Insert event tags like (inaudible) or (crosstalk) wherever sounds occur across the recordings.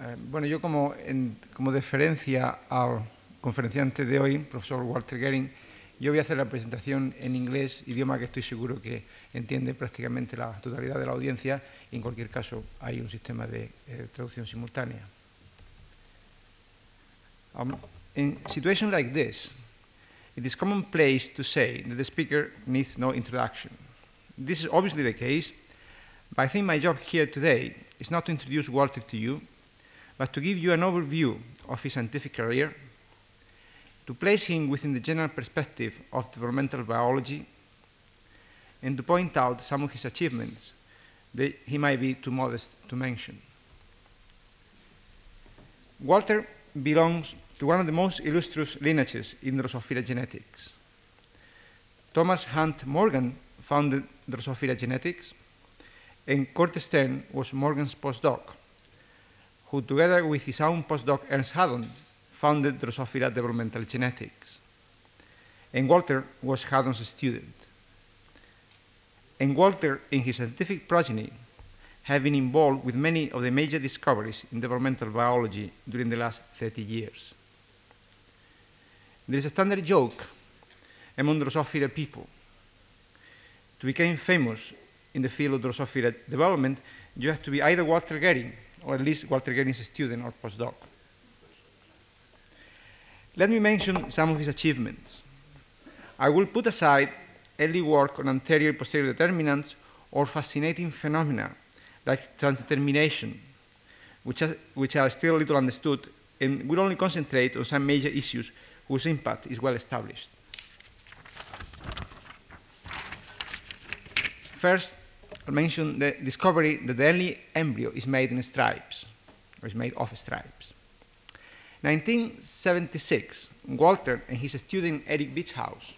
Eh, bueno, yo como, como deferencia al conferenciante de hoy, profesor Walter Gehring, yo voy a hacer la presentación en inglés, idioma que estoy seguro que entiende prácticamente la totalidad de la audiencia, y en cualquier caso hay un sistema de eh, traducción simultánea. Um, in a situation like this, it is commonplace to say that the speaker needs no introduction. This is obviously the case, but I think my job here today is not to introduce Walter to you, but to give you an overview of his scientific career, to place him within the general perspective of developmental biology, and to point out some of his achievements that he might be too modest to mention. Walter belongs to one of the most illustrious lineages in Drosophila genetics. Thomas Hunt Morgan founded Drosophila genetics, and Kurt Stern was Morgan's postdoc, who together with his own postdoc Ernst Hadorn founded Drosophila developmental genetics. And Walter was Hadorn's student. And Walter, in his scientific progeny, have been involved with many of the major discoveries in developmental biology during the last 30 years. There is a standard joke among Drosophila people. To become famous in the field of Drosophila development, you have to be either Walter Gehring, or at least Walter Gehring's student or postdoc. Let me mention some of his achievements. I will put aside early work on anterior posterior determinants or fascinating phenomena like transdetermination, which are, which are still little understood, and will only concentrate on some major issues whose impact is well established. First, I'll mention the discovery that the early embryo is made in stripes, or is made of stripes. 1976, Walter and his student Eric Wieschaus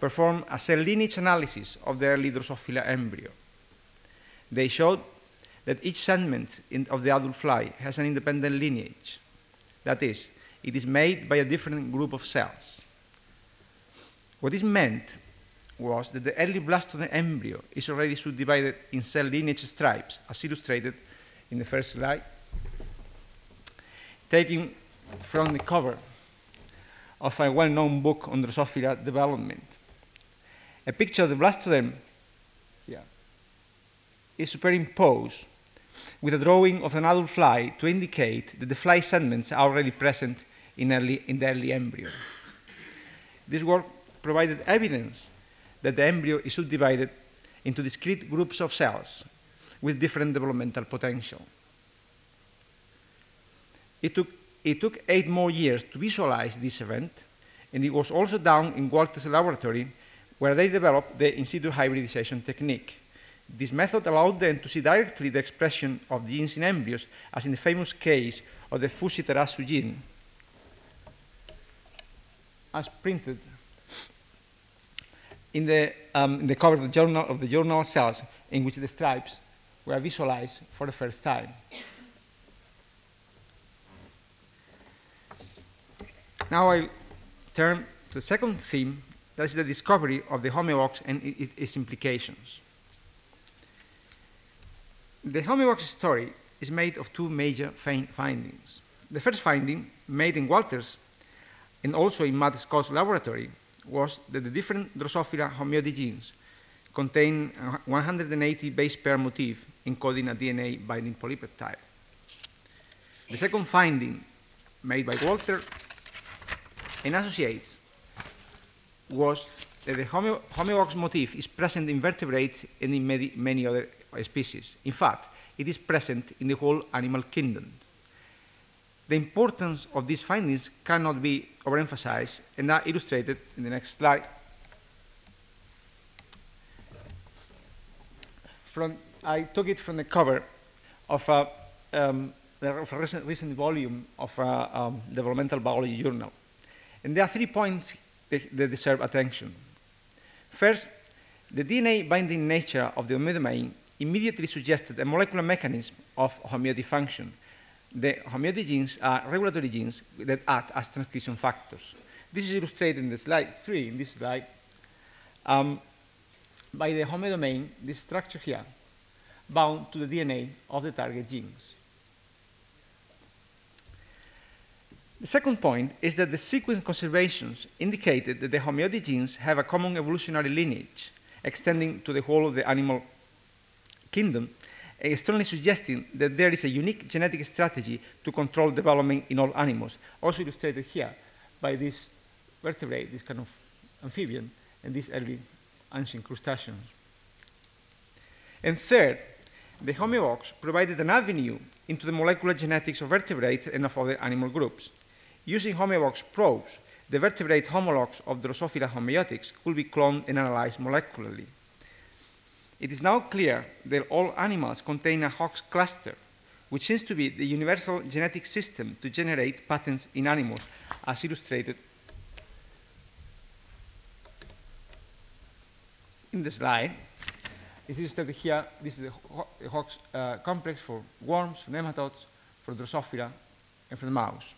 performed a cell lineage analysis of the early Drosophila embryo. They showed that each segment in, of the adult fly has an independent lineage. That is, it is made by a different group of cells. What is meant was that the early blastoderm embryo is already subdivided in cell lineage stripes, as illustrated in the first slide, taken from the cover of a well-known book on Drosophila development. A picture of the blastoderm is superimposed with a drawing of an adult fly to indicate that the fly segments are already present in, early, in the early embryo. This work provided evidence that the embryo is subdivided into discrete groups of cells with different developmental potential. It took, it took eight more years to visualize this event, and it was also done in Walter's laboratory where they developed the in situ hybridization technique. This method allowed them to see directly the expression of genes in embryos, as in the famous case of the fushi tarazu gene, as printed in the, um, in the cover of the, journal, of the journal Cells, in which the stripes were visualized for the first time. Now I'll turn to the second theme, that is the discovery of the homeobox and its implications. The homeobox story is made of two major findings. The first finding, made in Walters and also in Matt Scott's laboratory, was that the different Drosophila homeotic genes contain 180 base pair motif encoding a DNA binding polypeptide. The second finding, made by Walter and associates, was that the homeo motif is present in vertebrates and in many other species. In fact, it is present in the whole animal kingdom. The importance of these findings cannot be overemphasized and are illustrated in the next slide. From, I took it from the cover of a, um, of a recent, recent, volume of a um, developmental biology journal. And there are three points that, that deserve attention. First, the DNA binding nature of the homeodomain immediately suggested a molecular mechanism of homeotic function. The homeotic genes are regulatory genes that act as transcription factors. This is illustrated in the slide three, in this slide, um, by the homeodomain, this structure here, bound to the DNA of the target genes. The second point is that the sequence conservations indicated that the homeotic genes have a common evolutionary lineage extending to the whole of the animal kingdom, strongly suggesting that there is a unique genetic strategy to control development in all animals, also illustrated here by this vertebrate, this kind of amphibian, and these early ancient crustaceans. And third, the homeobox provided an avenue into the molecular genetics of vertebrates and of other animal groups. Using homeobox probes, the vertebrate homologs of Drosophila homeotics could be cloned and analyzed molecularly. It is now clear that all animals contain a Hox cluster, which seems to be the universal genetic system to generate patterns in animals, as illustrated in the slide. It is illustrated here. This is the Hox uh, complex for worms, for nematodes, for Drosophila, and for the mouse.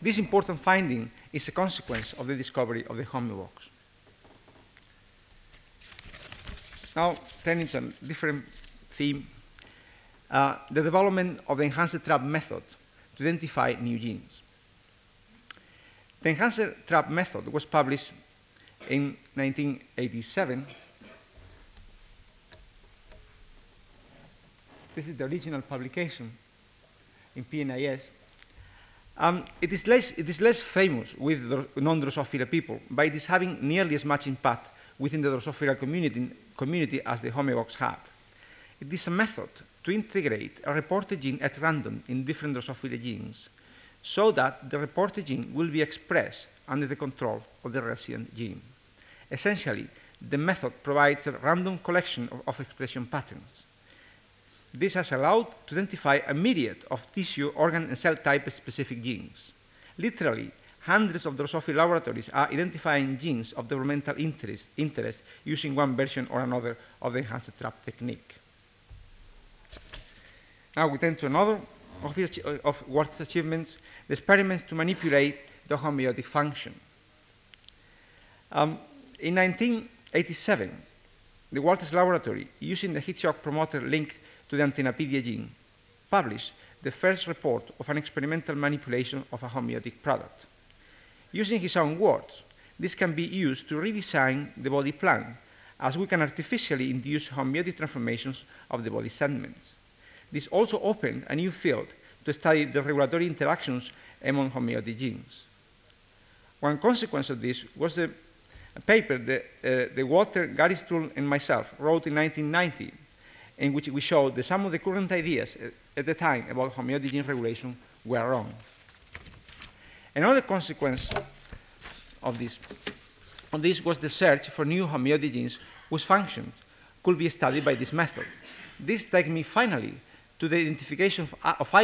This important finding is a consequence of the discovery of the homeobox. Now, turning to a different theme, uh, the development of the enhancer trap method to identify new genes. The enhancer trap method was published in 1987. This is the original publication in PNAS. Um, it, is less, it is less famous with non-Drosophila people, but it is having nearly as much impact within the Drosophila community, community as the homeobox had. It is a method to integrate a reporter gene at random in different Drosophila genes so that the reporter gene will be expressed under the control of the resident gene. Essentially, the method provides a random collection of, of expression patterns. This has allowed to identify a myriad of tissue, organ, and cell type specific genes. Literally, hundreds of Drosophila laboratories are identifying genes of developmental interest, interest using one version or another of the enhancer trap technique. Now we turn to another of, his, of Walter's achievements, the experiments to manipulate the homeotic function. Um, in 1987, the Walters Laboratory, using the heat shock promoter linked to the antennapedia gene, published the first report of an experimental manipulation of a homeotic product. Using his own words, this can be used to redesign the body plan, as we can artificially induce homeotic transformations of the body segments. This also opened a new field to study the regulatory interactions among homeotic genes. One consequence of this was the paper that uh, the Walter, Gary Struhl, and myself wrote in 1990, in which we showed that some of the current ideas at the time about homeotic gene regulation were wrong. Another consequence of this, of this was the search for new homeotic whose functions could be studied by this method. This takes me finally to the identification of, uh, of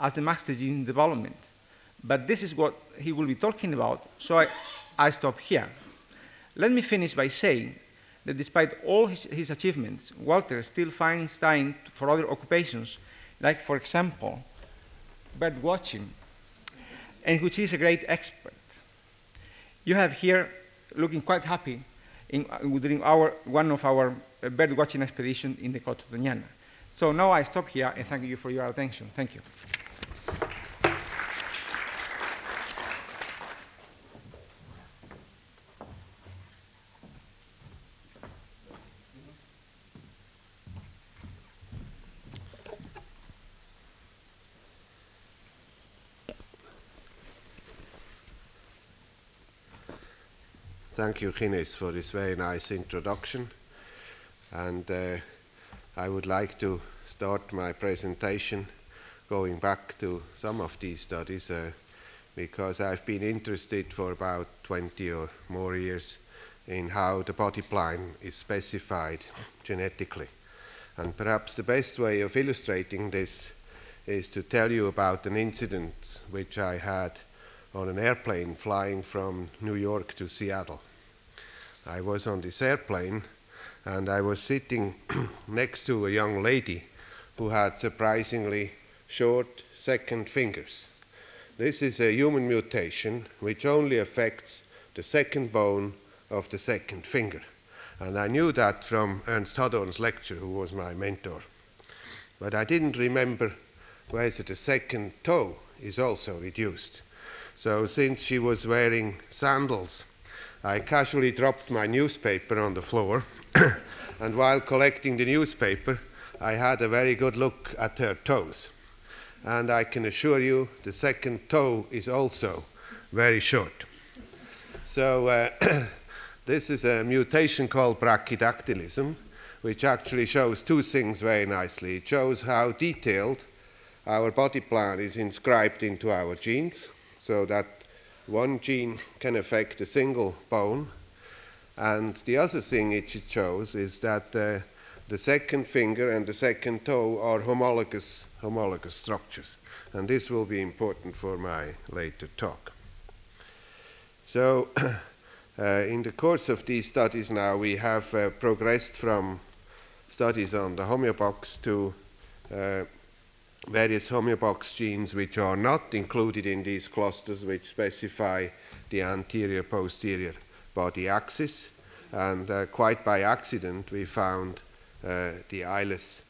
as the master gene development. But this is what he will be talking about, so I, I stop here. Let me finish by saying that despite all his, his achievements, Walter still finds time for other occupations, like, for example, bird watching and which is a great expert. You have here looking quite happy in, during our, one of our bird watching expeditions in the Coto Doñana. So now I stop here and thank you for your attention. Thank you. Thank you, Gines, for this very nice introduction. And uh, I would like to start my presentation going back to some of these studies uh, because I've been interested for about 20 or more years in how the body plan is specified genetically. And perhaps the best way of illustrating this is to tell you about an incident which I had on an airplane flying from New York to Seattle. I was on this airplane and I was sitting (clears throat) next to a young lady who had surprisingly short second fingers. This is a human mutation which only affects the second bone of the second finger. And I knew that from Ernst Hadorn's lecture, who was my mentor. But I didn't remember whether the second toe is also reduced. So, since she was wearing sandals, I casually dropped my newspaper on the floor, (coughs) and while collecting the newspaper, I had a very good look at her toes. And I can assure you the second toe is also very short. So, uh, (coughs) this is a mutation called brachydactylism, which actually shows two things very nicely. It shows how detailed our body plan is inscribed into our genes, so that one gene can affect a single bone. And the other thing it shows is that uh, the second finger and the second toe are homologous, homologous structures. And this will be important for my later talk. So, (clears throat) uh, in the course of these studies now, we have uh, progressed from studies on the homeobox to uh, various homeobox genes which are not included in these clusters, which specify the anterior posterior body axis. And uh, quite by accident, we found uh, the eyeless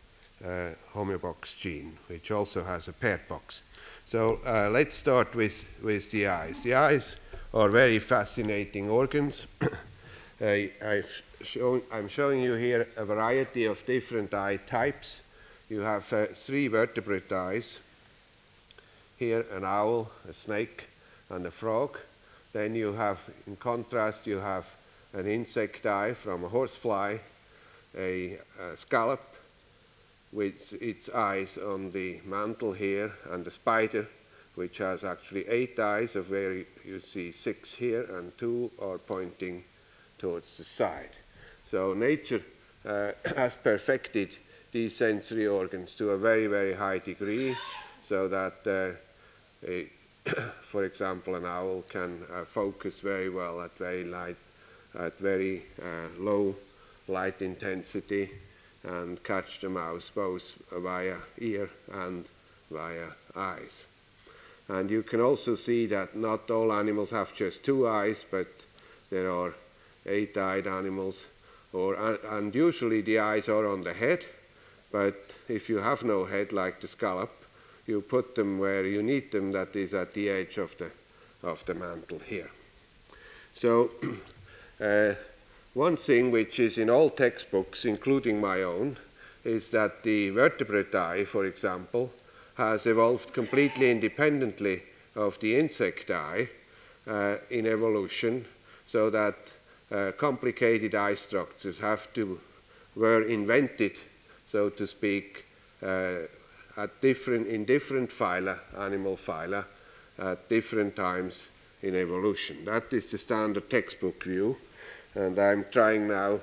uh, homeobox gene, which also has a paired box. So uh, let's start with, with the eyes. The eyes are very fascinating organs. (coughs) Shown, I'm showing you here a variety of different eye types you have uh, three vertebrate eyes. Here, an owl, a snake, and a frog. Then you have, in contrast, you have an insect eye from a horsefly, a, a scallop with its eyes on the mantle here, and a spider, which has actually eight eyes, of where you see six here, and two are pointing towards the side. So nature uh, (coughs) has perfected these sensory organs to a very, very high degree so that, uh, a, (coughs) for example, an owl can uh, focus very well at very light, at very uh, low light intensity and catch the mouse both via ear and via eyes. And you can also see that not all animals have just two eyes, but there are eight-eyed animals, or, and usually the eyes are on the head, but if you have no head like the scallop, you put them where you need them, that is at the edge of the, of the mantle here. So, (clears throat) uh, one thing which is in all textbooks, including my own, is that the vertebrate eye, for example, has evolved completely independently of the insect eye uh, in evolution, so that uh, complicated eye structures have to were invented so to speak, uh, different, in different phyla, animal phyla, at different times in evolution. That is the standard textbook view, and I'm trying now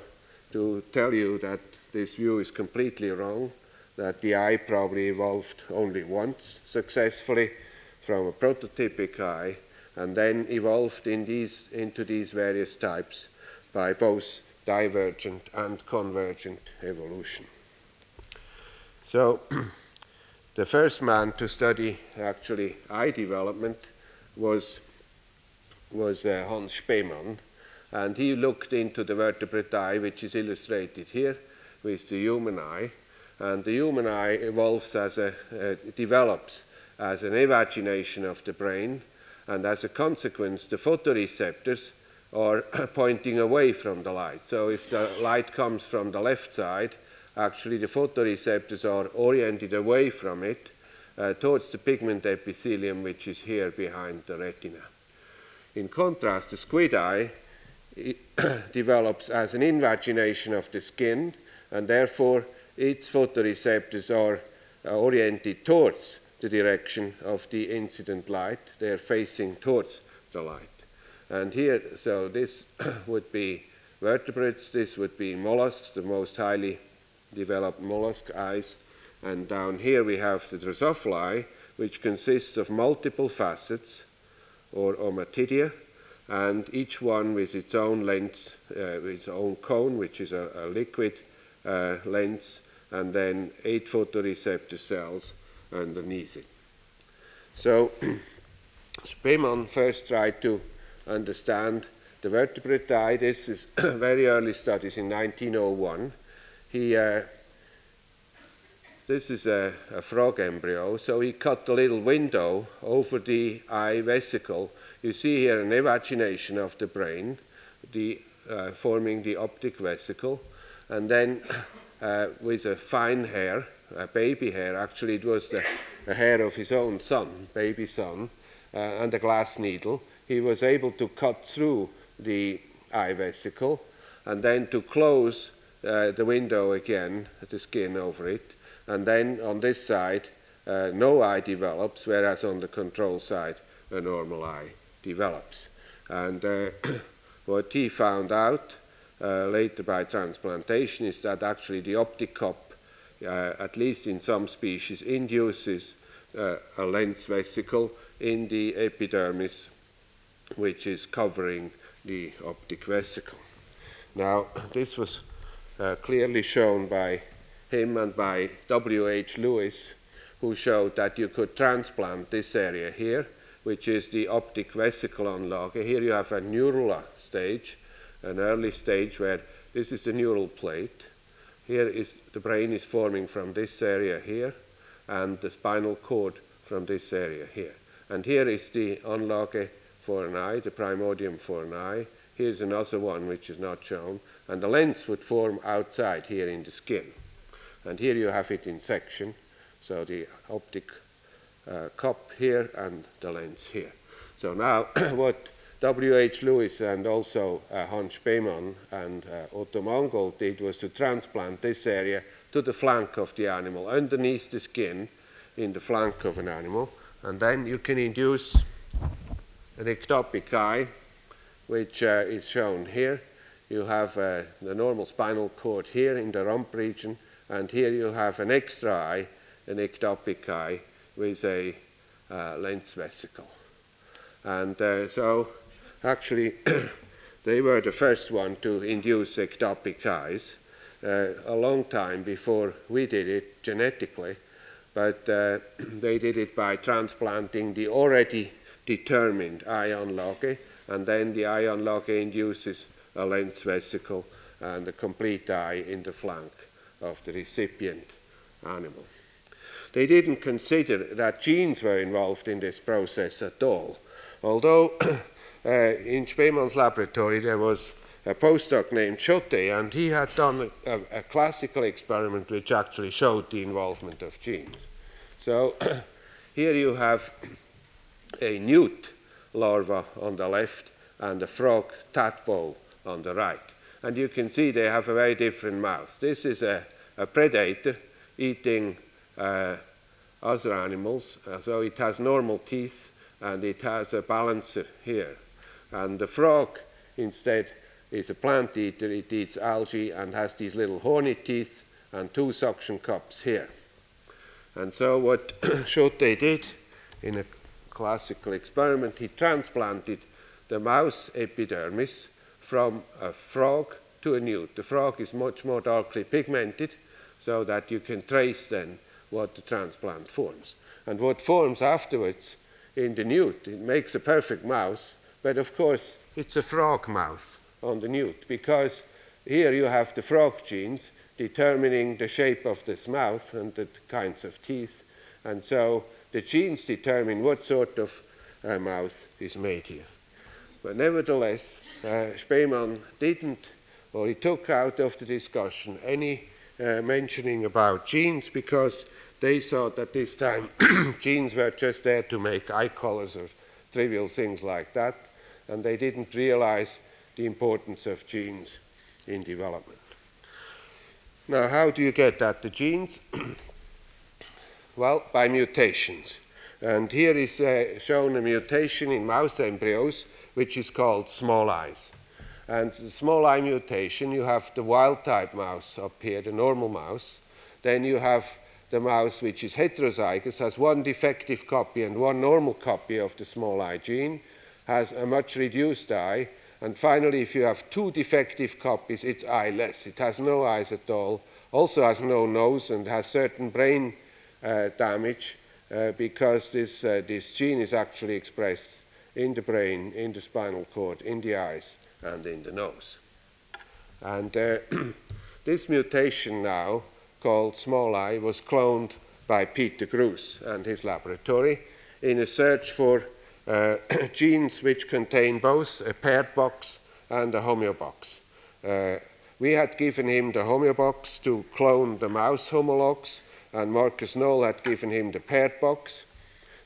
to tell you that this view is completely wrong, that the eye probably evolved only once successfully from a prototypic eye, and then evolved in these, into these various types by both divergent and convergent evolution. So, (clears throat) the first man to study actually eye development was, was uh, Hans Spemann, and he looked into the vertebrate eye, which is illustrated here with the human eye. And the human eye evolves as a, uh, develops as an evagination of the brain, and as a consequence, the photoreceptors are (clears throat) pointing away from the light. So if the light comes from the left side, actually the photoreceptors are oriented away from it uh, towards the pigment epithelium, which is here behind the retina. In contrast, the squid eye (coughs) develops as an invagination of the skin, and therefore its photoreceptors are uh, oriented towards the direction of the incident light. They are facing towards the light. And here, so this (coughs) would be vertebrates, this would be mollusks, the most highly developed mollusk eyes. And down here we have the Drosophila, which consists of multiple facets or ommatidia, and each one with its own lens, uh, its own cone, which is a, a liquid uh, lens, and then eight photoreceptor cells underneath it. So (clears throat) Spemann first tried to understand the vertebrate eye. This is very early studies in 1901 he uh, this is a, a, frog embryo. So he cut a little window over the eye vesicle. You see here an evagination of the brain, the, uh, forming the optic vesicle. And then uh, with a fine hair, a baby hair, actually it was the, the hair of his own son, baby son, uh, and a glass needle, he was able to cut through the eye vesicle and then to close uh, the window again to skin over it. And then on this side, uh, no eye develops, whereas on the control side, a normal eye develops. And uh, (clears throat) what he found out uh, later by transplantation is that actually the optic cup, uh, at least in some species, induces uh, a lens vesicle in the epidermis, which is covering the optic vesicle. Now, this was uh, clearly shown by him and by W.H. Lewis, who showed that you could transplant this area here, which is the optic vesicle anlage. Here you have a neural stage, an early stage where this is the neural plate. Here is the brain is forming from this area here, and the spinal cord from this area here. And here is the anlage for an eye, the primordium for an eye. Here's another one which is not shown, and the lens would form outside here in the skin. And here you have it in section, so the optic uh, cup here and the lens here. So now (coughs) what W.H. Lewis and also uh, Hans Spemann and uh, Otto Mangold did was to transplant this area to the flank of the animal, underneath the skin, in the flank of an animal, and then you can induce an ectopic eye, which uh, is shown here. You have uh, the normal spinal cord here in the rump region, and here you have an extra eye, an ectopic eye, with a uh, lens vesicle. And uh, so, actually, (clears throat) they were the first one to induce ectopic eyes uh, a long time before we did it genetically, but uh, (clears throat) they did it by transplanting the already determined eye anlage, and then the eye anlage induces a lens vesicle and a complete eye in the flank of the recipient animal. They didn't consider that genes were involved in this process at all. Although (coughs) uh, in Spemann's laboratory there was a postdoc named Schotte, and he had done a, a, classical experiment which actually showed the involvement of genes. So (coughs) here you have a newt larva on the left and a frog tadpole on the right. And you can see they have a very different mouth. This is a, a predator eating uh, other animals, uh, so it has normal teeth and it has a balancer here. And the frog, instead, is a plant eater. It eats algae and has these little horny teeth and two suction cups here. And so what (clears throat) Schotte did in a classical experiment, he transplanted the mouse epidermis from a frog to a newt. The frog is much more darkly pigmented, so that you can trace then what the transplant forms. And what forms afterwards in the newt, it makes a perfect mouse, but of course it's a frog mouth on the newt, because here you have the frog genes determining the shape of this mouth and the kinds of teeth, and so the genes determine what sort of uh, mouth is made here. But nevertheless, uh, Spemann didn't, or he took out of the discussion any uh, mentioning about genes because they thought that this time (clears throat) genes were just there to make eye colors or trivial things like that, and they didn't realize the importance of genes in development. Now, how do you get at the genes? (clears throat) well, by mutations. And here is uh, shown a mutation in mouse embryos which is called small eyes. And the small eye mutation, you have the wild type mouse up here, the normal mouse. Then you have the mouse which is heterozygous, has one defective copy and one normal copy of the small eye gene, has a much reduced eye. And finally, if you have two defective copies, it's eyeless. It has no eyes at all, also has no nose, and has certain brain uh, damage uh, because this, uh, this gene is actually expressed in the brain, in the spinal cord, in the eyes, and in the nose. And uh, (clears throat) this mutation now called small eye was cloned by Peter Gruss and his laboratory in a search for uh, (clears throat) genes which contain both a paired box and a homeobox. Uh, we had given him the homeobox to clone the mouse homologs, and Markus Noll had given him the paired box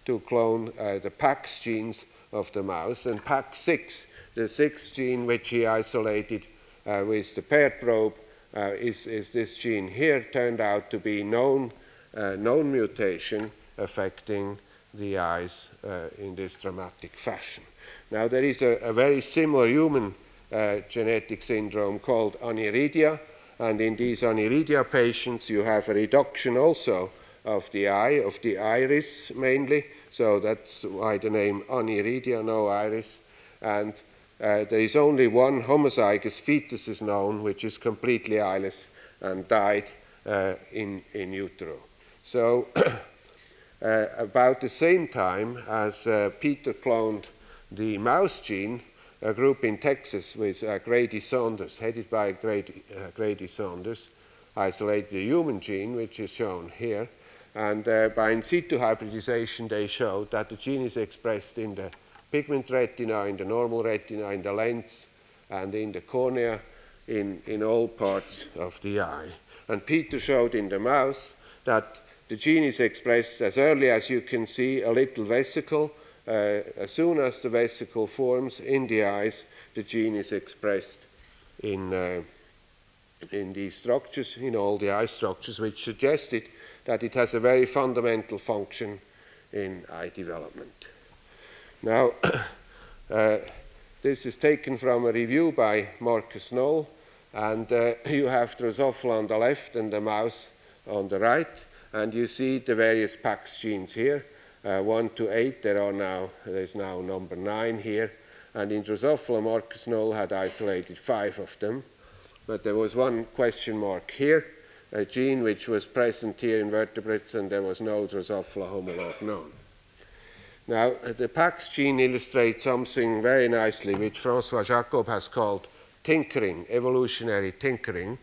to clone uh, the PAX genes of the mouse. And PAX6, the sixth gene which he isolated uh, with the paired probe, uh, is, is, this gene here, turned out to be known, uh, known mutation affecting the eyes uh, in this dramatic fashion. Now, there is a, a very similar human uh, genetic syndrome called aniridia, and in these aniridia patients, you have a reduction also of the eye, of the iris mainly, so that's why the name aniridia, no iris, and uh, there is only one homozygous fetus is known, which is completely eyeless and died uh, in, in utero. So (clears throat) uh, about the same time as uh, Peter cloned the mouse gene, a group in Texas with uh, Grady Saunders, headed by Grady, uh, Grady, Saunders, isolated the human gene, which is shown here. And uh, by in situ hybridization, they showed that the gene is expressed in the pigment retina, in the normal retina, in the lens, and in the cornea, in, in all parts of the eye. And Peter showed in the mouse that the gene is expressed as early as you can see a little vesicle. Uh, as soon as the vesicle forms in the eyes, the gene is expressed in, uh, in these structures, in all the eye structures, which suggested that it has a very fundamental function in eye development. Now, (coughs) uh, this is taken from a review by Markus Noll, and uh, (laughs) you have Drosophila on the left and the mouse on the right and you see the various PAX genes here, uh, 1 to 8, there are now, there's now number 9 here, and in Drosophila, Markus Noll had isolated 5 of them, but there was one question mark here, a gene which was present here in vertebrates, and there was no Drosophila homologue known. Now, uh, the PAX gene illustrates something very nicely, which Francois Jacob has called tinkering, evolutionary tinkering.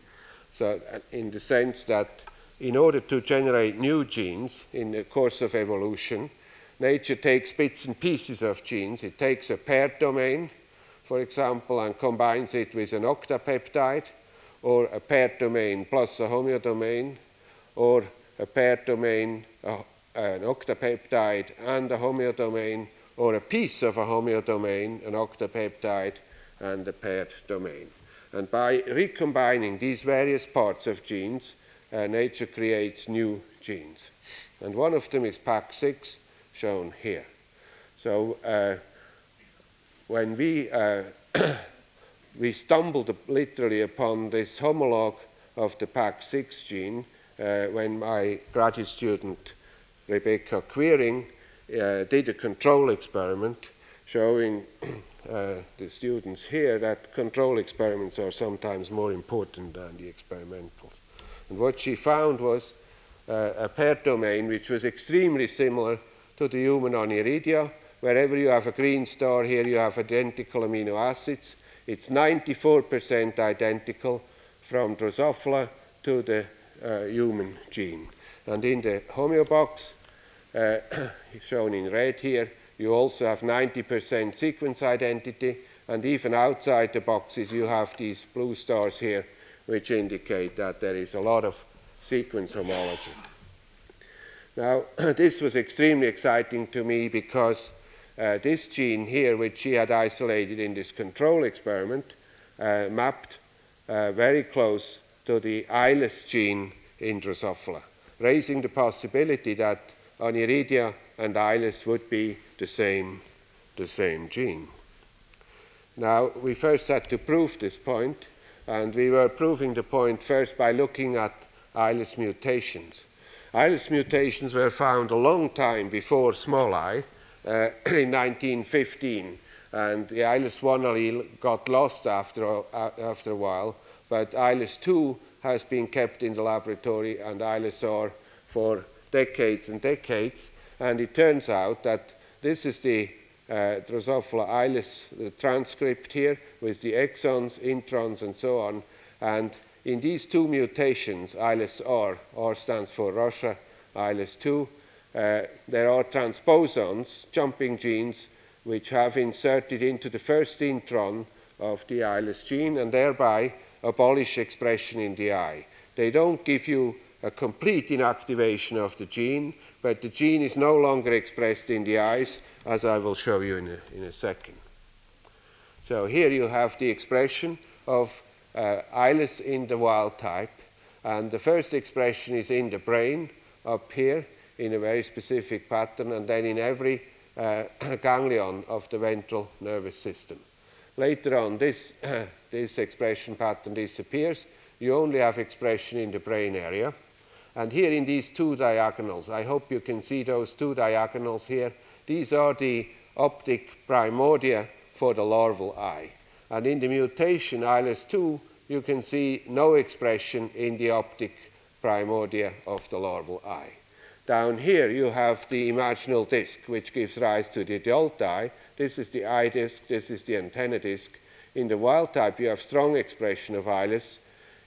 So, uh, in the sense that in order to generate new genes in the course of evolution, nature takes bits and pieces of genes. It takes a paired domain, for example, and combines it with an octapeptide, or a paired domain plus a homeodomain, or a paired domain, uh, an octapeptide and a homeodomain, or a piece of a homeodomain, an octapeptide, and a paired domain. And by recombining these various parts of genes, uh, nature creates new genes. And one of them is PAX6, shown here. So uh, when we, uh, (clears throat) we stumbled literally upon this homolog of the PAX6 gene, uh, when my graduate student Rebecca Quiring uh, did a control experiment showing (clears throat) uh, the students here that control experiments are sometimes more important than the experimentals. And what she found was uh, a paired domain which was extremely similar to the human aniridia. Wherever you have a green star here, you have identical amino acids. It's 94% identical from Drosophila to the uh, human gene. And in the homeobox, uh, (coughs) shown in red here, you also have 90% sequence identity, and even outside the boxes, you have these blue stars here which indicate that there is a lot of sequence homology. Now, (coughs) this was extremely exciting to me because uh, this gene here, which she had isolated in this control experiment, uh, mapped uh, very close to the eyeless gene in Drosophila, raising the possibility that aniridia and eyeless would be the same, the same gene. Now, we first had to prove this point, and we were proving the point first by looking at eyeless mutations. Eyeless mutations were found a long time before small eye, (clears throat) in 1915, and the eyeless 1 allele got lost after uh, after a while, but eyeless 2 has been kept in the laboratory and eyeless R for decades and decades, and it turns out that this is the uh, Drosophila eyeless the transcript here with the exons, introns, and so on. And in these two mutations, eyeless-R, R stands for Russia, eyeless 2, uh, there are transposons, jumping genes, which have inserted into the first intron of the eyeless gene and thereby abolish expression in the eye. They don't give you a complete inactivation of the gene, but the gene is no longer expressed in the eyes, as I will show you in a, in a second. So here you have the expression of uh, eyeless in the wild type, and the first expression is in the brain up here in a very specific pattern, and then in every uh, (coughs) ganglion of the ventral nervous system. Later on, this, (coughs) this expression pattern disappears. You only have expression in the brain area. And here in these two diagonals, I hope you can see those two diagonals here. These are the optic primordia for the larval eye. And in the mutation eyeless 2, you can see no expression in the optic primordia of the larval eye. Down here you have the imaginal disc, which gives rise to the adult eye. This is the eye disc, this is the antenna disc. In the wild type, you have strong expression of eyeless.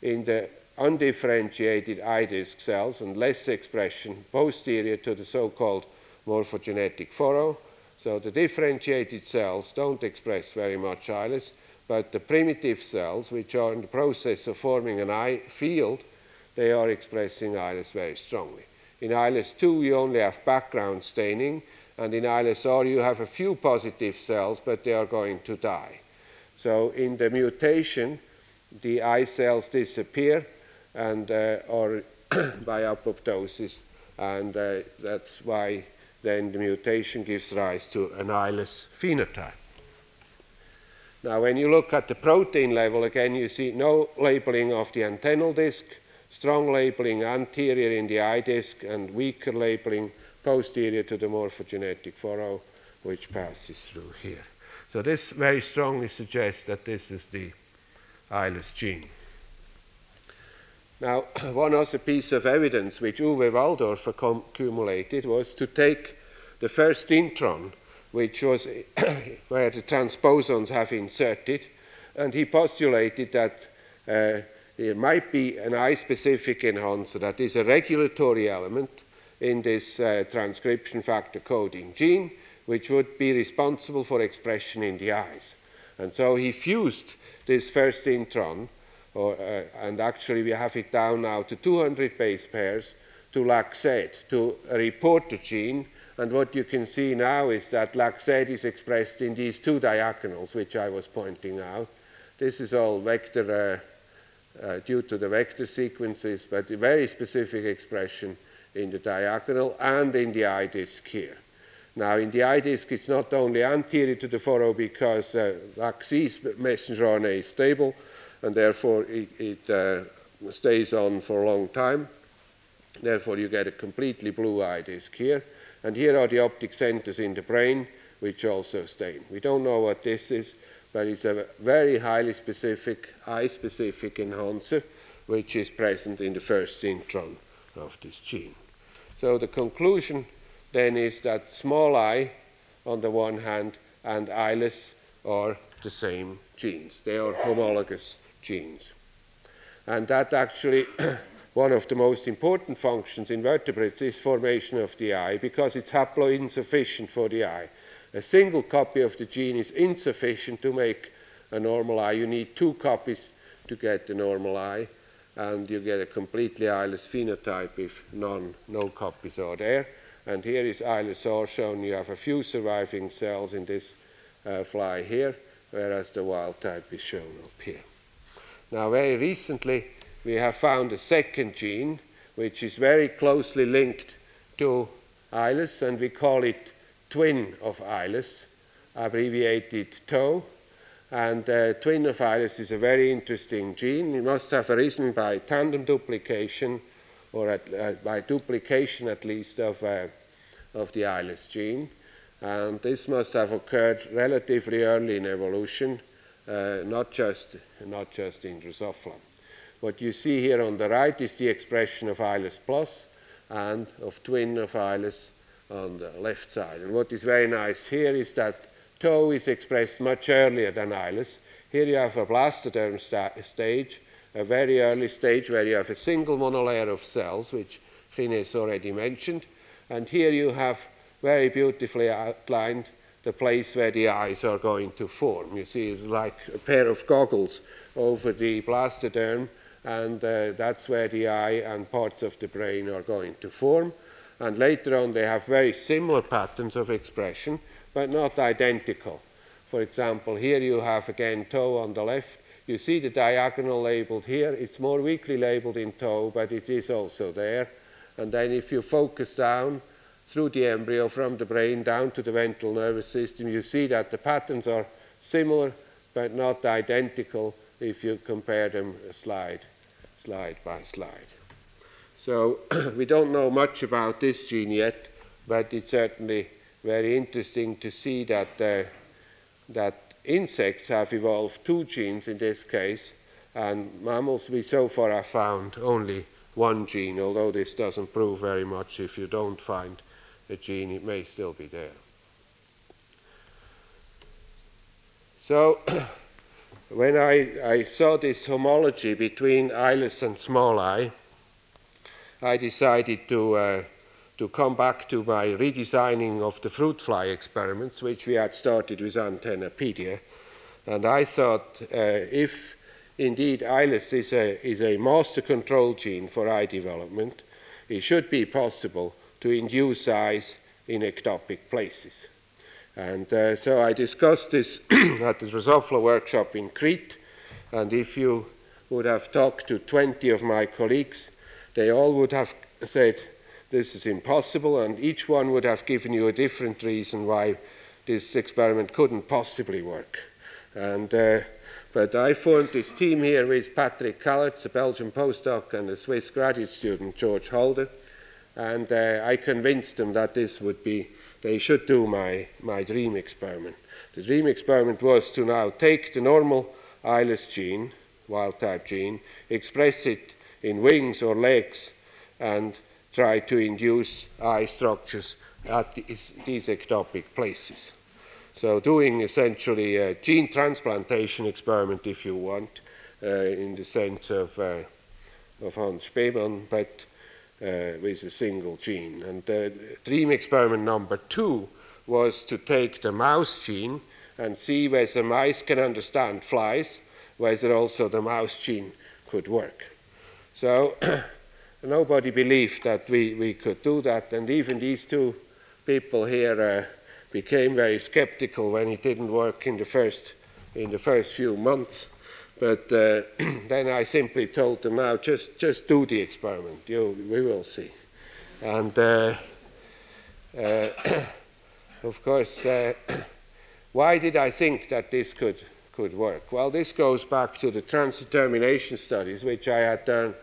In the undifferentiated eye disc cells and less expression posterior to the so-called morphogenetic furrow. So the differentiated cells don't express very much eyeless, but the primitive cells, which are in the process of forming an eye field, they are expressing eyeless very strongly. In eyeless 2, you only have background staining, and in eyeless R, you have a few positive cells, but they are going to die. So in the mutation, the eye cells disappear, and uh, or (coughs) by apoptosis, and uh, that's why then the mutation gives rise to an eyeless phenotype. Now, when you look at the protein level, again, you see no labeling of the antennal disc, strong labeling anterior in the eye disc, and weaker labeling posterior to the morphogenetic furrow, which passes through here. So this very strongly suggests that this is the eyeless gene. Now, (clears throat) one other piece of evidence which Uwe Walldorf accumulated was to take the first intron, which was (clears throat) where the transposons have inserted, and he postulated that uh, there might be an eye-specific enhancer that is a regulatory element in this uh, transcription factor coding gene, which would be responsible for expression in the eyes. And so he fused this first intron or, uh, and actually we have it down now to 200 base pairs to LAC-Z to report the gene. And what you can see now is that LAC-Z is expressed in these two diagonals, which I was pointing out. This is all vector uh, uh, due to the vector sequences, but a very specific expression in the diagonal and in the eye disk here. Now, in the eye disk, it's not only anterior to the furrow because uh, LAC-Z messenger RNA is stable, and therefore it, it uh, stays on for a long time. Therefore, you get a completely blue eye disc here. And here are the optic centers in the brain, which also stain. We don't know what this is, but it's a very highly specific, eye-specific enhancer, which is present in the first intron of this gene. So the conclusion then is that small eye, on the one hand, and eyeless are the same genes. They are homologous genes. And that actually, (clears throat) one of the most important functions in vertebrates is formation of the eye because it's haploinsufficient for the eye. A single copy of the gene is insufficient to make a normal eye. You need two copies to get the normal eye, and you get a completely eyeless phenotype if none, no copies are there. And here is eyeless R shown. You have a few surviving cells in this uh, fly here, whereas the wild type is shown up here. Now, very recently, we have found a second gene which is very closely linked to eyeless, and we call it twin of eyeless, abbreviated toy. And uh, twin of eyeless is a very interesting gene. It must have arisen by tandem duplication, or at, uh, by duplication at least, of, uh, of the eyeless gene. And this must have occurred relatively early in evolution uh, not, just, not just in Drosophila. What you see here on the right is the expression of eyeless plus and of twin of eyeless on the left side. And what is very nice here is that toy is expressed much earlier than eyeless. Here you have a blastoderm sta stage, a very early stage where you have a single monolayer of cells, which Gines already mentioned. And here you have very beautifully outlined the place where the eyes are going to form. You see, it's like a pair of goggles over the blastoderm, and uh, that's where the eye and parts of the brain are going to form. And later on, they have very similar patterns of expression, but not identical. For example, here you have again toy on the left. You see the diagonal labeled here. It's more weakly labeled in toy, but it is also there. And then if you focus down through the embryo from the brain down to the ventral nervous system, you see that the patterns are similar but not identical if you compare them slide, slide by slide. So (clears throat) we don't know much about this gene yet, but it's certainly very interesting to see that, uh, that insects have evolved two genes in this case, and mammals we so far have found only one gene, although this doesn't prove very much. If you don't find a gene, it may still be there. So, (clears throat) when I, I saw this homology between eyeless and small eye, I decided to, uh, to come back to my redesigning of the fruit fly experiments, which we had started with Antennapedia. And I thought uh, if indeed eyeless is a, is a master control gene for eye development, it should be possible to induce eyes in ectopic places. And uh, so I discussed this (clears throat) at the Drosophila workshop in Crete. And if you would have talked to 20 of my colleagues, they all would have said, This is impossible. And each one would have given you a different reason why this experiment couldn't possibly work. And uh, but I formed this team here with Patrick Callaerts, a Belgian postdoc, and a Swiss graduate student, George Halder. And uh, I convinced them that this would be, they should do my, my dream experiment. The dream experiment was to now take the normal eyeless gene, wild type gene, express it in wings or legs, and try to induce eye structures at these, ectopic places. So doing essentially a gene transplantation experiment, if you want, uh, in the sense of, uh, of Hans Spemann, but uh, with a single gene. And the dream experiment number two was to take the mouse gene and see whether mice can understand flies, whether also the mouse gene could work. So (clears throat) nobody believed that we, we could do that, and even these two people here uh, became very skeptical when it didn't work in the first, in the first few months. But uh, (clears throat) then I simply told them, now just, just do the experiment, you, we will see. And uh, uh, (clears throat) of course, uh, why did I think that this could, could work? Well, this goes back to the transdetermination studies, which I had done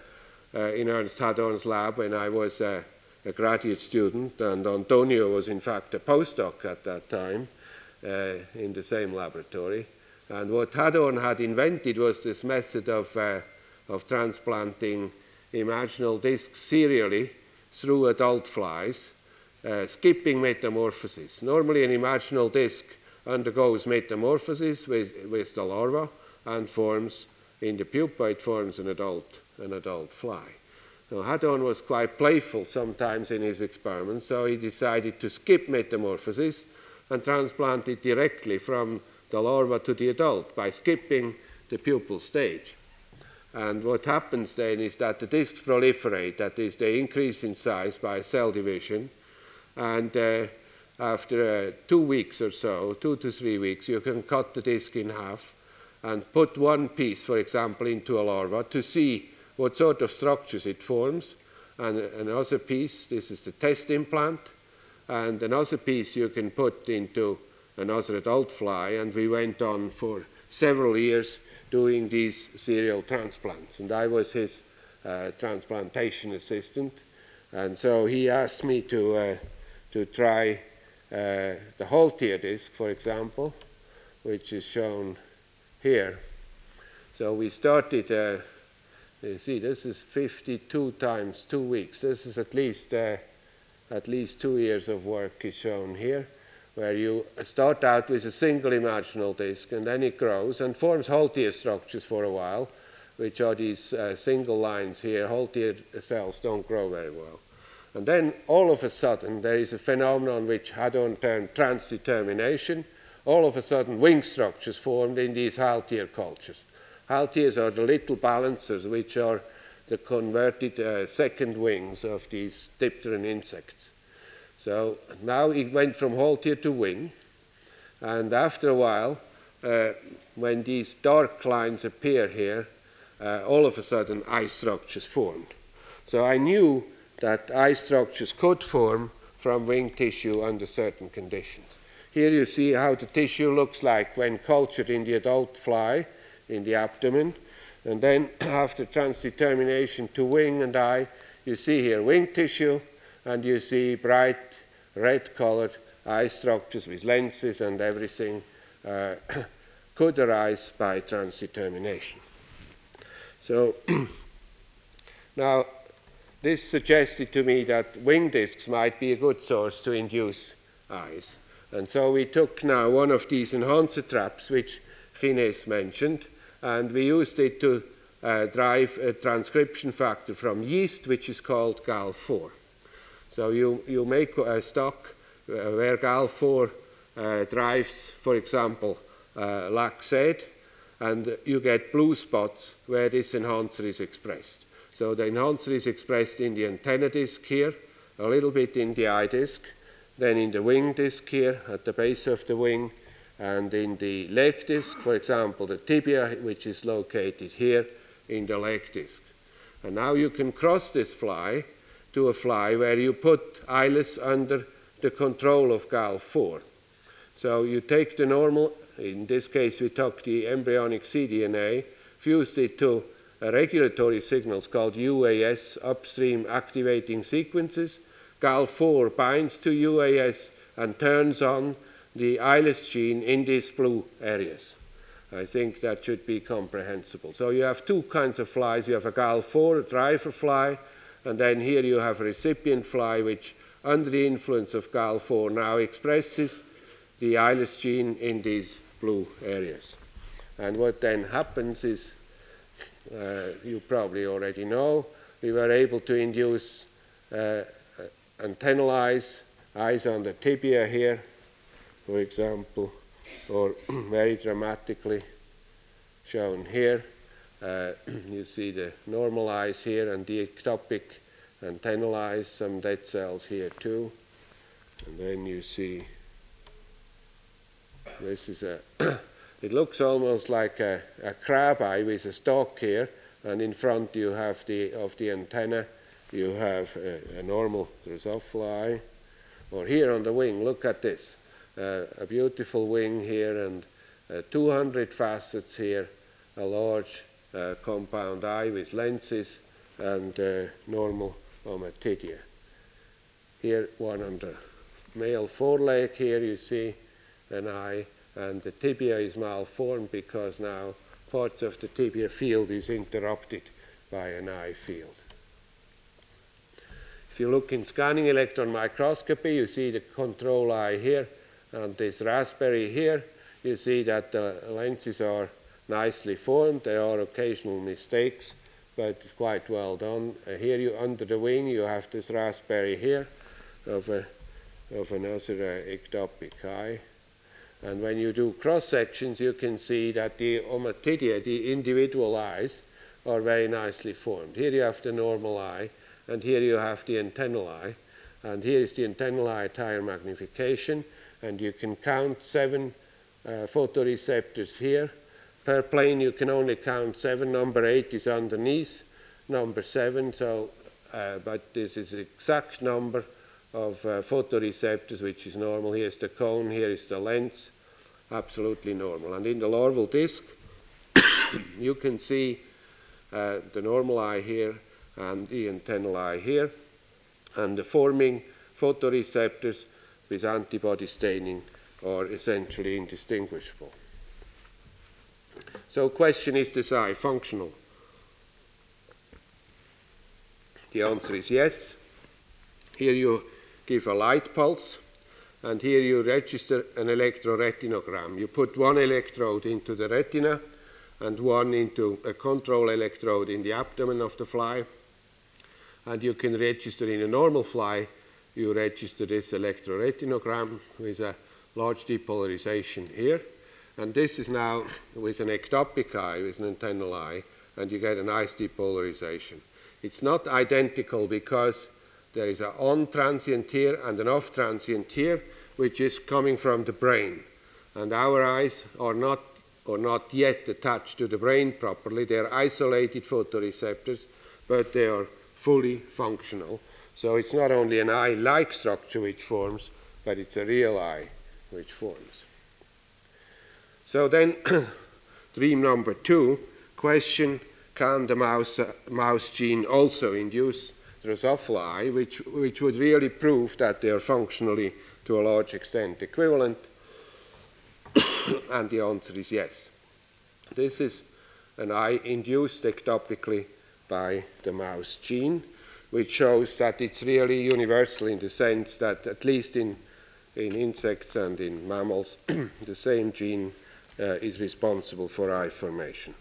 in Ernst Hadorn's lab when I was uh, a graduate student, and Antonio was in fact a postdoc at that time uh, in the same laboratory. And what Hadorn had invented was this method of, uh, of transplanting imaginal discs serially through adult flies, uh, skipping metamorphosis. Normally, an imaginal disc undergoes metamorphosis with, with the larva and forms, in the pupa, it forms an adult, an adult fly. Now, Hadorn was quite playful sometimes in his experiments, so he decided to skip metamorphosis and transplant it directly from the larva to the adult by skipping the pupal stage. And what happens then is that the discs proliferate, that is, they increase in size by cell division, and uh, after uh, two weeks or so, two to three weeks, you can cut the disc in half and put one piece, for example, into a larva to see what sort of structures it forms. And another piece, this is the test implant, and another piece you can put into another adult fly, and we went on for several years doing these serial transplants. And I was his uh, transplantation assistant, and so he asked me to, uh, to try uh, the haltere disc, for example, which is shown here. So we started uh, you see, this is 52 times two weeks. This is at least, uh, at least two years of work is shown here, where you start out with a single imaginal disk, and then it grows and forms haltere structures for a while, which are these uh, single lines here, haltere cells don't grow very well. And then all of a sudden, there is a phenomenon which Hadorn termed transdetermination. All of a sudden, wing structures formed in these haltere cultures. Halteres are the little balancers, which are the converted uh, second wings of these dipteran insects. So now it went from haltere to wing, and after a while, uh, when these dark lines appear here, uh, all of a sudden eye structures formed. So I knew that eye structures could form from wing tissue under certain conditions. Here you see how the tissue looks like when cultured in the adult fly in the abdomen. And then (clears throat) after transdetermination to wing and eye, you see here wing tissue and you see bright red colored eye structures with lenses and everything uh, (clears throat) could arise by transdetermination. So (clears throat) now this suggested to me that wing discs might be a good source to induce eyes. And so we took now one of these enhancer traps, which Gines mentioned, and we used it to uh, drive a transcription factor from yeast, which is called GAL4. So you, you make a stock uh, where GAL4 uh, drives, for example, uh, lac-Z, and you get blue spots where this enhancer is expressed. So the enhancer is expressed in the antenna disc here, a little bit in the eye disc, then in the wing disc here at the base of the wing, and in the leg disc, for example, the tibia, which is located here in the leg disc. And now you can cross this fly to a fly where you put eyeless under the control of GAL4. So you take the normal, in this case we took the embryonic cDNA, fused it to regulatory signals called UAS, upstream activating sequences. GAL4 binds to UAS and turns on the eyeless gene in these blue areas. I think that should be comprehensible. So you have two kinds of flies. You have a GAL4, a driver fly, and then here you have a recipient fly which, under the influence of GAL4, now expresses the eyeless gene in these blue areas. And what then happens is uh, you probably already know, we were able to induce uh, antennal eyes, eyes on the tibia here, for example, or (clears throat) very dramatically shown here. Uh, (clears throat) you see the normal eyes here and the ectopic antennal eyes, some dead cells here too. And then you see this is a (clears throat) It looks almost like a, a crab eye with a stalk here, and in front you have the of the antenna, you have a, a normal Drosophila eye. Or here on the wing, look at this. Uh, a beautiful wing here and uh, 200 facets here, a large uh, compound eye with lenses and uh, normal ommatidia. Here one on the male foreleg, here you see an eye and the tibia is malformed because now parts of the tibia field is interrupted by an eye field. If you look in scanning electron microscopy, you see the control eye here and this raspberry here. You see that the lenses are nicely formed. There are occasional mistakes, but it's quite well done. Uh, here you under the wing, you have this raspberry here of, a, of another uh, ectopic eye. And when you do cross sections, you can see that the ommatidia, the individual eyes, are very nicely formed. Here you have the normal eye, and here you have the antennal eye. And here is the antennal eye higher magnification, and you can count seven uh, photoreceptors here. Per plane, you can only count seven. Number eight is underneath number seven, so, uh, but this is the exact number of uh, photoreceptors, which is normal. Here's the cone, here is the lens, absolutely normal. And in the larval disc, (coughs) you can see uh, the normal eye here and the antennal eye here, and the forming photoreceptors with antibody staining are essentially indistinguishable. So question is this eye functional? The answer is yes. Here you give a light pulse, and here you register an electroretinogram. You put one electrode into the retina, and one into a control electrode in the abdomen of the fly. And you can register in a normal fly, you register this electroretinogram with a large depolarization here. And this is now with an ectopic eye, with an antennal eye, and you get a nice depolarization. It's not identical because there is an on transient here and an off transient here, which is coming from the brain. And our eyes are not or not yet attached to the brain properly. They are isolated photoreceptors, but they are fully functional. So it's not only an eye like structure which forms, but it's a real eye which forms. So then, (clears throat) dream number two question can the mouse, uh, mouse gene also induce Drosophila which, which would really prove that they are functionally to a large extent equivalent? (coughs) and the answer is yes. This is an eye induced ectopically by the mouse gene, which shows that it's really universal in the sense that, at least in, in insects and in mammals, (clears throat) the same gene uh, is responsible for eye formation.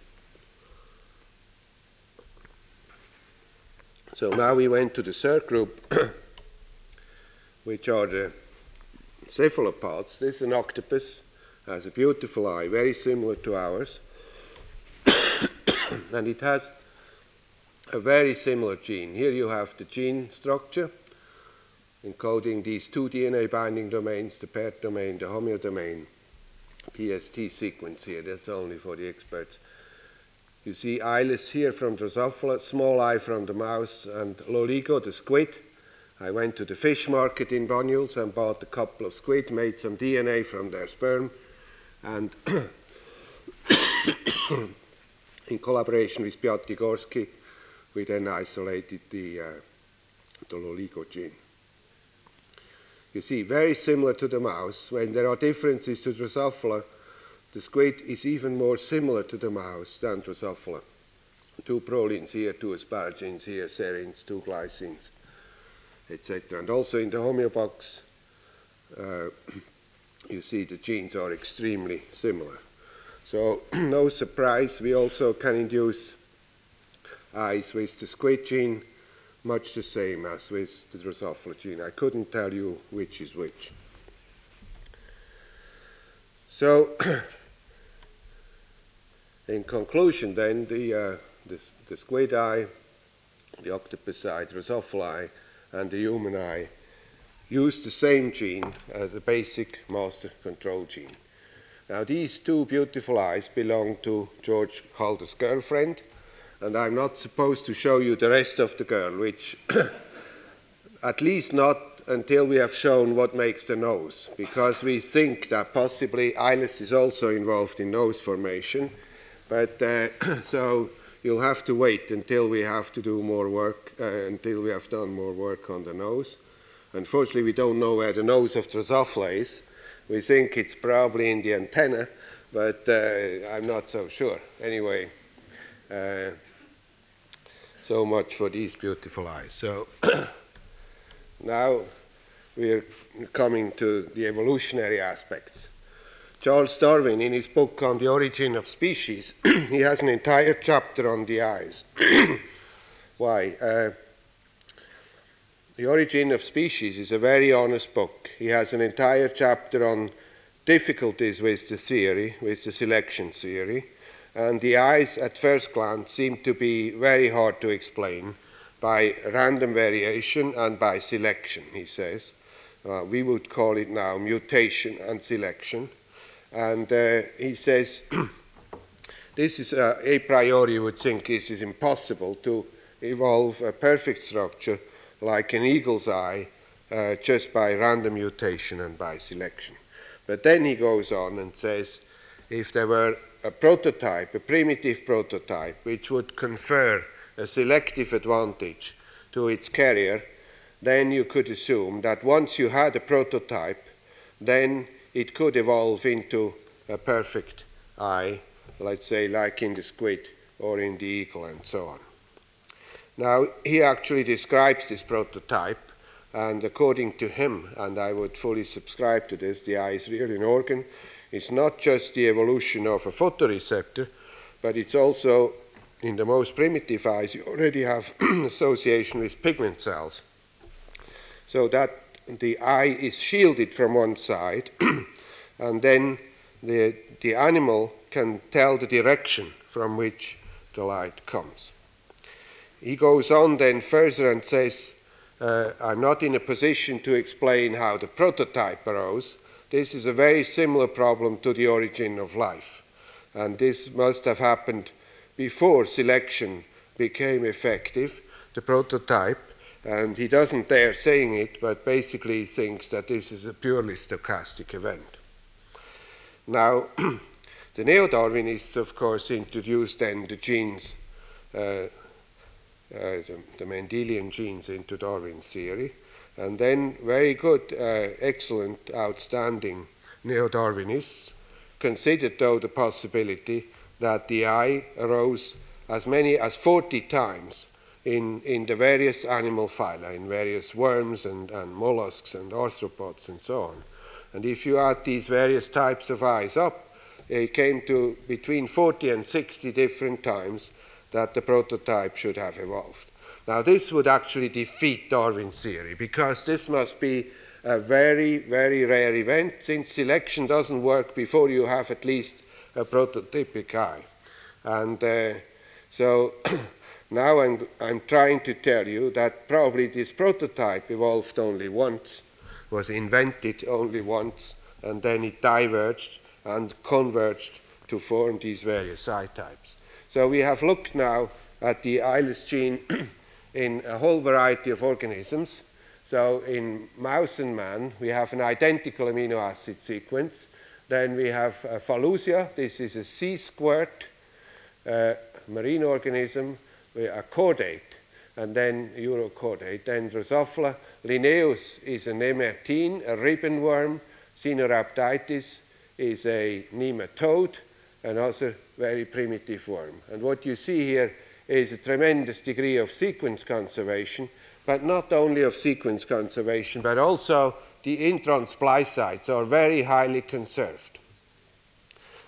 So now we went to the third group, (clears throat) which are the cephalopods. This is an octopus, has a beautiful eye, very similar to ours, (coughs) and it has a very similar gene. Here you have the gene structure encoding these two DNA binding domains, the paired domain, the homeodomain, PST sequence here. That's only for the experts. You see eyeless here from Drosophila, small eye from the mouse, and Loligo, the squid. I went to the fish market in Banyuls and bought a couple of squid, made some DNA from their sperm, and (coughs) in collaboration with Piatigorsky, we then isolated the, uh, the Loligo gene. You see, very similar to the mouse, when there are differences to Drosophila, the squid is even more similar to the mouse than Drosophila. Two prolines here, two asparagines here, serines, two glycines, etc. And also in the homeobox, uh, (clears throat) you see the genes are extremely similar. So (clears throat) no surprise, we also can induce eyes with the squid gene, much the same as with the Drosophila gene. I couldn't tell you which is which. So (clears throat) in conclusion, then, the, uh, the, the, squid eye, the octopus eye, Drosophila eye, and the human eye use the same gene as a basic master control gene. Now, these two beautiful eyes belong to George Halder's girlfriend, and I'm not supposed to show you the rest of the girl, which (coughs) at least not until we have shown what makes the nose, because we think that possibly eyeless is also involved in nose formation, but uh, (coughs) so you'll have to wait until we have to do more work, uh, until we have done more work on the nose. Unfortunately, we don't know where the nose of Drosophila is. We think it's probably in the antenna, but uh, I'm not so sure. Anyway, uh, so much for these beautiful eyes. So (clears throat) now we're coming to the evolutionary aspects. Charles Darwin, in his book on the origin of species, (clears throat) he has an entire chapter on the eyes. (clears throat) Why? Uh, the Origin of Species is a very honest book. He has an entire chapter on difficulties with the theory, with the selection theory, and the eyes at first glance seem to be very hard to explain by random variation and by selection, he says. Uh, we would call it now mutation and selection. And uh, he says, (clears throat) this is uh, a priori, you would think this is impossible to evolve a perfect structure like an eagle's eye uh, just by random mutation and by selection. But then he goes on and says, if there were a prototype, a primitive prototype, which would confer a selective advantage to its carrier, then you could assume that once you had a prototype, then it could evolve into a perfect eye, let's say like in the squid or in the eagle and so on. Now, he actually describes this prototype, and according to him, and I would fully subscribe to this, the eye is really an organ. It's not just the evolution of a photoreceptor, but it's also in the most primitive eyes, you already have (clears throat) association with pigment cells. So that the eye is shielded from one side, (clears throat) and then the, the animal can tell the direction from which the light comes. He goes on then further and says, uh, I'm not in a position to explain how the prototype arose. This is a very similar problem to the origin of life. And this must have happened before selection became effective, the prototype, and he doesn't dare saying it, but basically thinks that this is a purely stochastic event. Now, (clears throat) the neo-Darwinists, of course, introduced then the genes, uh, uh, the, the, Mendelian genes into Darwin's theory, and then very good, uh, excellent, outstanding neo-Darwinists considered, though, the possibility that the eye arose as many as 40 times in, in the various animal phyla, in various worms and, and mollusks and arthropods and so on. And if you add these various types of eyes up, it came to between 40 and 60 different times that the prototype should have evolved. Now, this would actually defeat Darwin's theory because this must be a very, very rare event since selection doesn't work before you have at least a prototypic eye. And uh, so (clears throat) now I'm, I'm trying to tell you that probably this prototype evolved only once, was invented only once, and then it diverged and converged to form these various eye types. So we have looked now at the eyeless gene (clears throat) in a whole variety of organisms. So in mouse and man, we have an identical amino acid sequence. Then we have Phallusia. This is a sea squirt uh, marine organism, a chordate, and then urochordate. Then Drosophila Lineus is a nemertine, a ribbon worm. Caenorhabditis is a nematode, another very primitive worm. And what you see here is a tremendous degree of sequence conservation, but not only of sequence conservation, but also the intron splice sites are very highly conserved.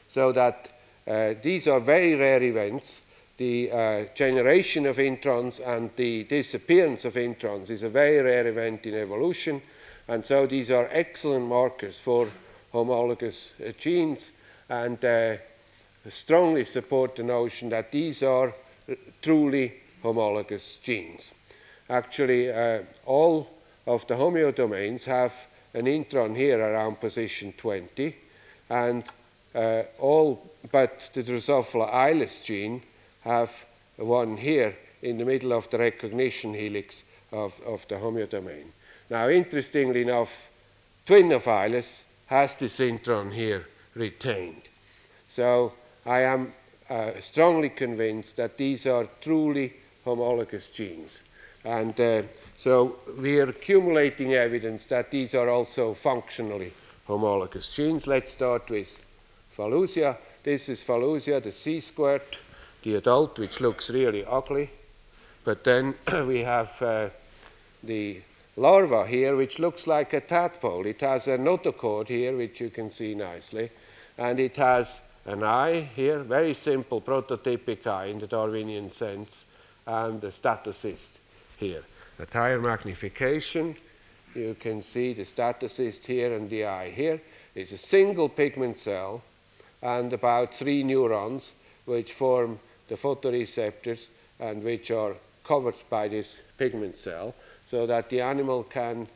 So that uh, these are very rare events. The uh, generation of introns and the disappearance of introns is a very rare event in evolution, and so these are excellent markers for homologous uh, genes and uh, strongly support the notion that these are truly homologous genes. Actually, uh, all of the homeodomains have an intron here around position 20, and uh, all but the Drosophila eyeless gene have one here in the middle of the recognition helix of, of the homeodomain. Now, interestingly enough, twin of eyeless has this intron here retained. So I am uh, strongly convinced that these are truly homologous genes. And uh, so we are accumulating evidence that these are also functionally homologous genes. Let's start with Phallusia. This is Phallusia, the sea squirt, the adult, which looks really ugly. But then (clears throat) we have uh, the larva here, which looks like a tadpole. It has a notochord here, which you can see nicely, and it has an eye here, very simple prototypic eye in the Darwinian sense, and a statocyst here. At higher magnification, you can see the statocyst here and the eye here. It's a single pigment cell and about three neurons which form the photoreceptors and which are covered by this pigment cell so that the animal can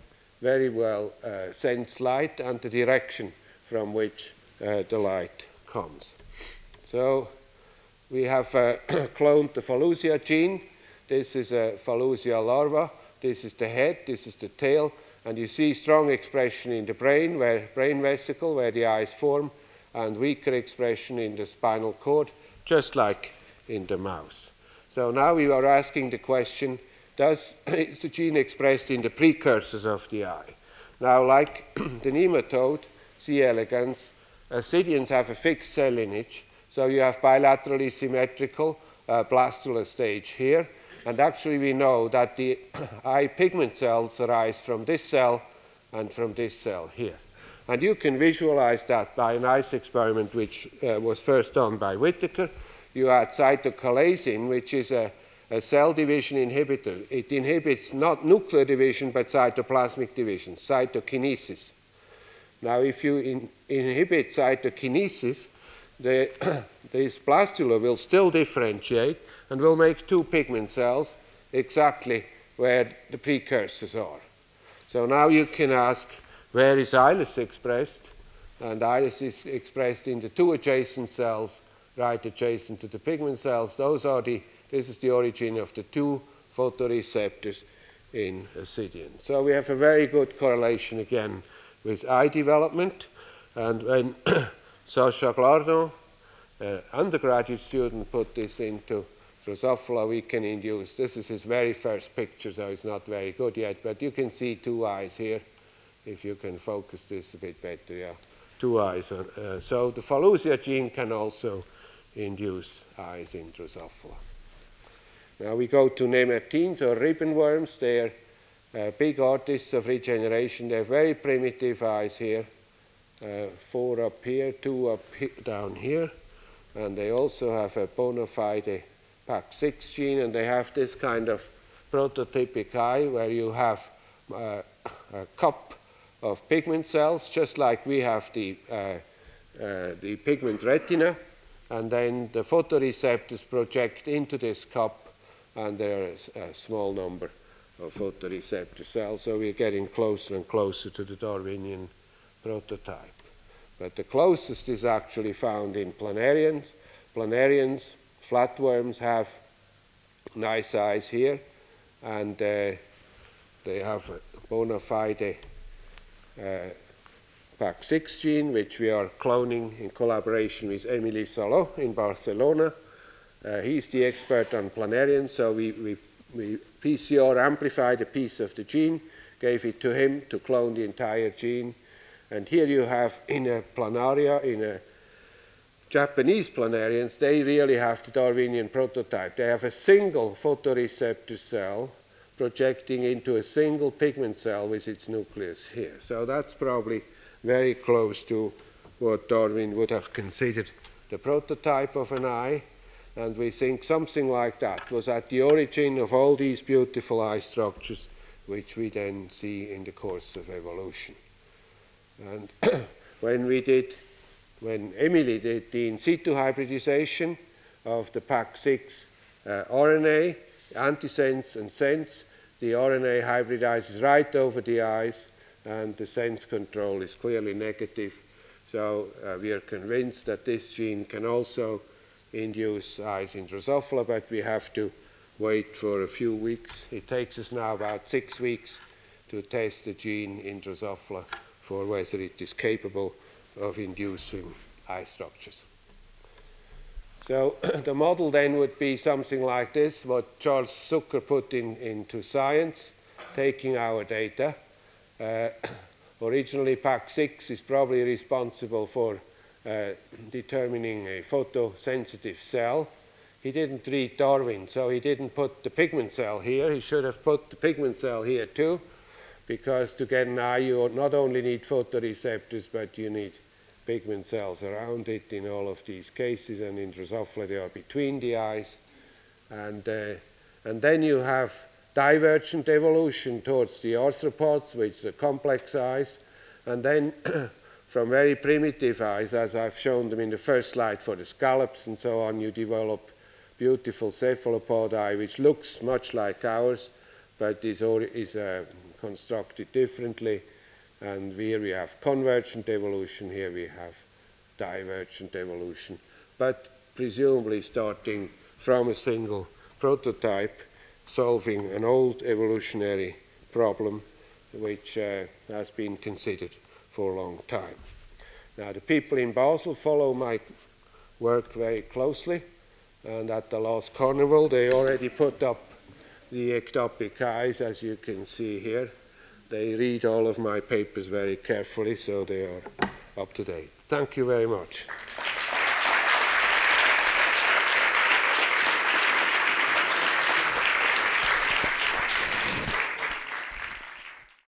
very well uh, sense light and the direction from which uh, the light So we have uh, (clears throat) cloned the Phallusia gene. This is a Phallusia larva. This is the head, this is the tail, and you see strong expression in the brain, where brain vesicle, where the eyes form, and weaker expression in the spinal cord, just like in the mouse. So now we are asking the question, does, (clears throat) is the gene expressed in the precursors of the eye? Now, like (clears throat) the nematode, C. elegans, ascidians have a fixed cell lineage, so you have bilaterally symmetrical uh, blastula stage here, and actually we know that the (coughs) eye pigment cells arise from this cell and from this cell here. And you can visualize that by a nice experiment which uh, was first done by Whittaker. you add cytochalasin, which is a, a cell division inhibitor. It inhibits not nuclear division, but cytoplasmic division, cytokinesis. Now, if you in, inhibit cytokinesis, the, (clears throat) this blastula will still differentiate and will make two pigment cells exactly where the precursors are. So now you can ask, where is eyeless expressed? And eyeless is expressed in the two adjacent cells, right adjacent to the pigment cells. Those are the, this is the origin of the two photoreceptors in Ascidian. So we have a very good correlation again with eye development. And when (coughs) Sasha Glardon, uh, undergraduate student, put this into Drosophila, we can induce. This is his very first picture, so it's not very good yet, but you can see two eyes here, if you can focus this a bit better, yeah. Two eyes. Uh, so the Phallusia gene can also induce eyes in Drosophila. Now we go to nemertines or ribbon worms. They're uh, big artists of regeneration. They're very primitive eyes here. Uh, four up here, two up he down here. And they also have a bona fide PAX6 gene, and they have this kind of prototypic eye where you have uh, (coughs) a cup of pigment cells, just like we have the, uh, uh, the pigment retina, and then the photoreceptors project into this cup, and there is a small number of photoreceptor cells, so we're getting closer and closer to the Darwinian prototype. But the closest is actually found in planarians. Planarians Flatworms have nice eyes here, and uh, they have a bona fide uh, PAX6 gene, which we are cloning in collaboration with Emili Saló in Barcelona. Uh, he's the expert on planarians, so we, we, we PCR amplified a piece of the gene, gave it to him to clone the entire gene. And here you have in a planaria, in a Japanese planarians, they really have the Darwinian prototype. They have a single photoreceptor cell projecting into a single pigment cell with its nucleus here. So that's probably very close to what Darwin would have considered the prototype of an eye. And we think something like that was at the origin of all these beautiful eye structures, which we then see in the course of evolution. And (clears throat) when we did when Emili did the in situ hybridization of the PAX6 uh, RNA, antisense and sense, the RNA hybridizes right over the eyes, and the sense control is clearly negative. So uh, we are convinced that this gene can also induce eyes in Drosophila, but we have to wait for a few weeks. It takes us now about six weeks to test the gene in Drosophila for whether it is capable of inducing eye structures. So (clears throat) the model then would be something like this, what Charles Zuker put in, into science, taking our data. Uh, (clears throat) originally, PAX6 is probably responsible for determining a photosensitive cell. He didn't read Darwin, so he didn't put the pigment cell here. He should have put the pigment cell here too, because to get an eye, you not only need photoreceptors, but you need pigment cells around it in all of these cases, and in Drosophila they are between the eyes. And, uh, and then you have divergent evolution towards the arthropods, which are complex eyes, and then (clears throat) from very primitive eyes, as I've shown them in the first slide for the scallops and so on, you develop beautiful cephalopod eye, which looks much like ours, but is, is uh, constructed differently and here we have convergent evolution, here we have divergent evolution, but presumably starting from a single prototype, solving an old evolutionary problem which uh, has been considered for a long time. Now, the people in Basel follow my work very closely, and at the last carnival, they already put up the ectopic eyes, as you can see here. They read all of my papers very carefully, so they are up to date. Thank you very much.